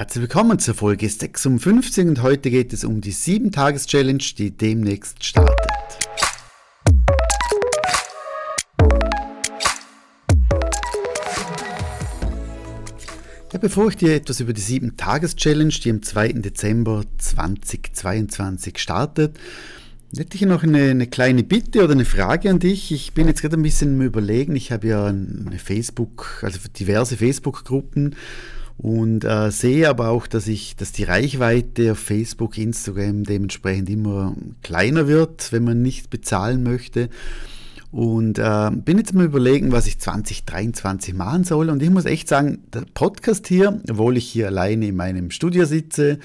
Herzlich willkommen zur Folge 56 und heute geht es um die 7-Tages-Challenge, die demnächst startet. Ja, bevor ich dir etwas über die 7-Tages-Challenge, die am 2. Dezember 2022 startet, hätte ich noch eine, eine, kleine Bitte oder eine Frage an dich. Ich bin jetzt gerade ein bisschen im Überlegen. Ich habe ja eine Facebook, also diverse Facebook-Gruppen und äh, sehe aber auch, dass ich, dass die Reichweite auf Facebook, Instagram dementsprechend immer kleiner wird, wenn man nicht bezahlen möchte. Und äh, bin jetzt mal überlegen, was ich 2023 machen soll. Und ich muss echt sagen, der Podcast hier, obwohl ich hier alleine in meinem Studio sitze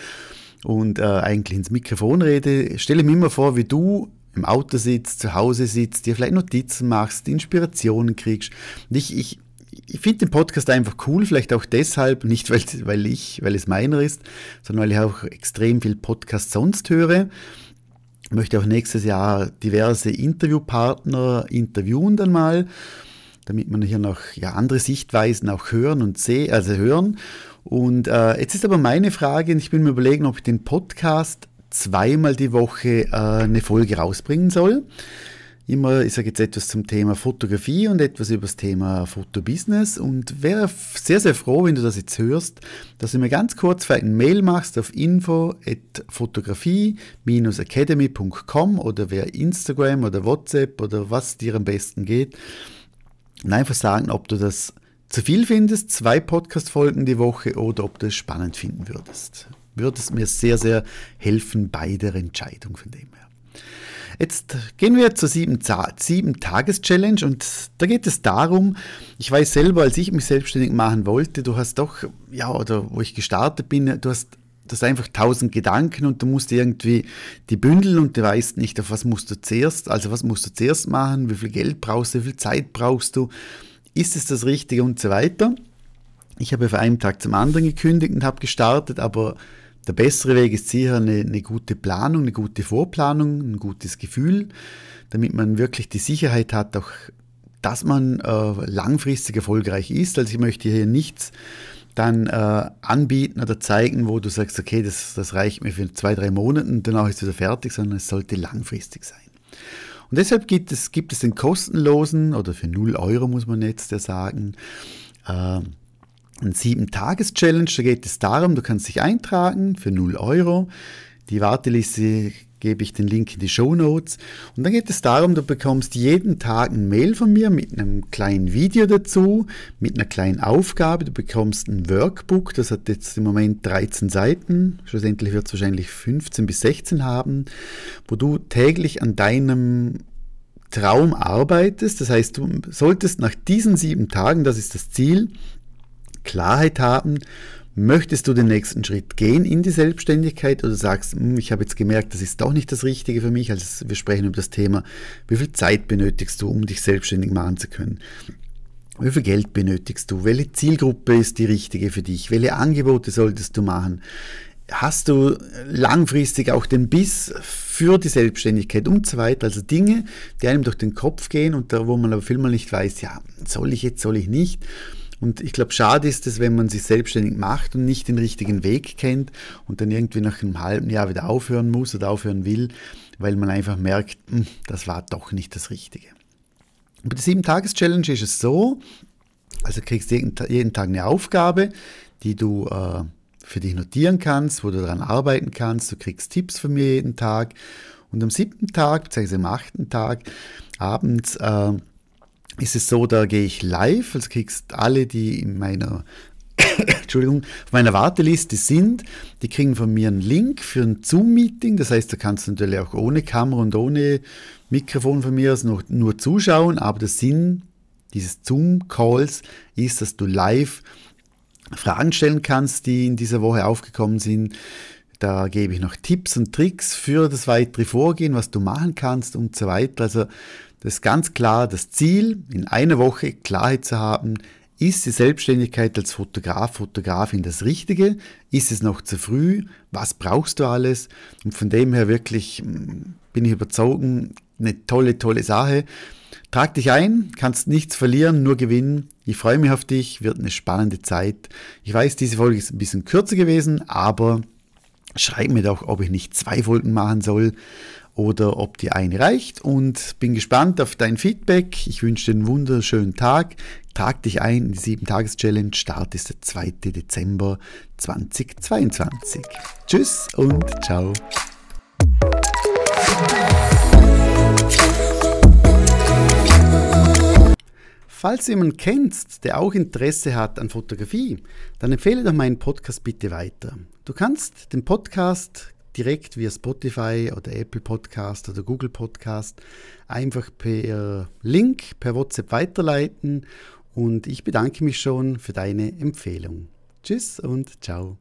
und äh, eigentlich ins Mikrofon rede, stelle mir immer vor, wie du im Auto sitzt, zu Hause sitzt, dir vielleicht Notizen machst, Inspirationen kriegst. Und ich, ich, ich finde den Podcast einfach cool, vielleicht auch deshalb, nicht weil, weil ich, weil es meiner ist, sondern weil ich auch extrem viel Podcast sonst höre. Ich möchte auch nächstes Jahr diverse Interviewpartner interviewen dann mal, damit man hier noch ja, andere Sichtweisen auch hören und sehen, also hören. Und äh, jetzt ist aber meine Frage, und ich bin mir überlegen, ob ich den Podcast zweimal die Woche äh, eine Folge rausbringen soll. Immer, ich sage jetzt etwas zum Thema Fotografie und etwas über das Thema Fotobusiness und wäre sehr, sehr froh, wenn du das jetzt hörst, dass du mir ganz kurz vielleicht ein Mail machst auf info.fotografie-academy.com oder via Instagram oder WhatsApp oder was dir am besten geht und einfach sagen, ob du das zu viel findest, zwei Podcast-Folgen die Woche oder ob du es spannend finden würdest. Würde es mir sehr, sehr helfen bei der Entscheidung von dem her. Jetzt gehen wir zur 7-Tages-Challenge und da geht es darum, ich weiß selber, als ich mich selbstständig machen wollte, du hast doch, ja, oder wo ich gestartet bin, du hast das einfach tausend Gedanken und du musst irgendwie die bündeln und du weißt nicht, auf was musst du zuerst, also was musst du zuerst machen, wie viel Geld brauchst du, wie viel Zeit brauchst du, ist es das Richtige und so weiter. Ich habe von einem Tag zum anderen gekündigt und habe gestartet, aber der bessere Weg ist sicher eine, eine gute Planung, eine gute Vorplanung, ein gutes Gefühl, damit man wirklich die Sicherheit hat, auch dass man äh, langfristig erfolgreich ist. Also ich möchte hier nichts dann äh, anbieten oder zeigen, wo du sagst, okay, das, das reicht mir für zwei, drei Monate und danach ist es wieder fertig, sondern es sollte langfristig sein. Und deshalb gibt es, gibt es den kostenlosen, oder für 0 Euro muss man jetzt ja sagen, äh, ein 7-Tages-Challenge. Da geht es darum, du kannst dich eintragen für 0 Euro. Die Warteliste gebe ich den Link in die Show Notes. Und dann geht es darum, du bekommst jeden Tag ein Mail von mir mit einem kleinen Video dazu, mit einer kleinen Aufgabe. Du bekommst ein Workbook, das hat jetzt im Moment 13 Seiten. Schlussendlich wird es wahrscheinlich 15 bis 16 haben, wo du täglich an deinem Traum arbeitest. Das heißt, du solltest nach diesen sieben Tagen, das ist das Ziel, Klarheit haben, möchtest du den nächsten Schritt gehen in die Selbstständigkeit oder sagst, hm, ich habe jetzt gemerkt, das ist doch nicht das Richtige für mich. Also wir sprechen über das Thema, wie viel Zeit benötigst du, um dich selbstständig machen zu können. Wie viel Geld benötigst du? Welche Zielgruppe ist die richtige für dich? Welche Angebote solltest du machen? Hast du langfristig auch den Biss für die Selbstständigkeit und so weiter? Also Dinge, die einem durch den Kopf gehen und da, wo man aber vielmal nicht weiß, ja, soll ich jetzt, soll ich nicht? Und ich glaube, schade ist es, wenn man sich selbstständig macht und nicht den richtigen Weg kennt und dann irgendwie nach einem halben Jahr wieder aufhören muss oder aufhören will, weil man einfach merkt, hm, das war doch nicht das Richtige. bei der 7-Tages-Challenge ist es so, also kriegst du jeden, Tag eine Aufgabe, die du äh, für dich notieren kannst, wo du daran arbeiten kannst. Du kriegst Tipps von mir jeden Tag. Und am siebten Tag, beziehungsweise am achten Tag, abends, äh, ist es so, da gehe ich live, also kriegst alle, die in meiner Entschuldigung, auf meiner Warteliste sind, die kriegen von mir einen Link für ein Zoom-Meeting. Das heißt, da kannst du natürlich auch ohne Kamera und ohne Mikrofon von mir aus noch nur zuschauen, aber der Sinn dieses Zoom-Calls ist, dass du live Fragen stellen kannst, die in dieser Woche aufgekommen sind. Da gebe ich noch Tipps und Tricks für das weitere Vorgehen, was du machen kannst und so weiter. Also das ist ganz klar das Ziel, in einer Woche Klarheit zu haben, ist die Selbstständigkeit als Fotograf, Fotografin das Richtige? Ist es noch zu früh? Was brauchst du alles? Und von dem her wirklich hm, bin ich überzeugt, eine tolle, tolle Sache. Trag dich ein, kannst nichts verlieren, nur gewinnen. Ich freue mich auf dich, wird eine spannende Zeit. Ich weiß, diese Folge ist ein bisschen kürzer gewesen, aber schreib mir doch, ob ich nicht zwei Folgen machen soll oder ob die eine reicht und bin gespannt auf dein Feedback. Ich wünsche dir einen wunderschönen Tag. Trag dich ein in die 7-Tages-Challenge. Start ist der 2. Dezember 2022. Tschüss und ciao. Falls du jemanden kennst, der auch Interesse hat an Fotografie, dann empfehle doch meinen Podcast bitte weiter. Du kannst den Podcast direkt via Spotify oder Apple Podcast oder Google Podcast einfach per Link, per WhatsApp weiterleiten und ich bedanke mich schon für deine Empfehlung. Tschüss und ciao.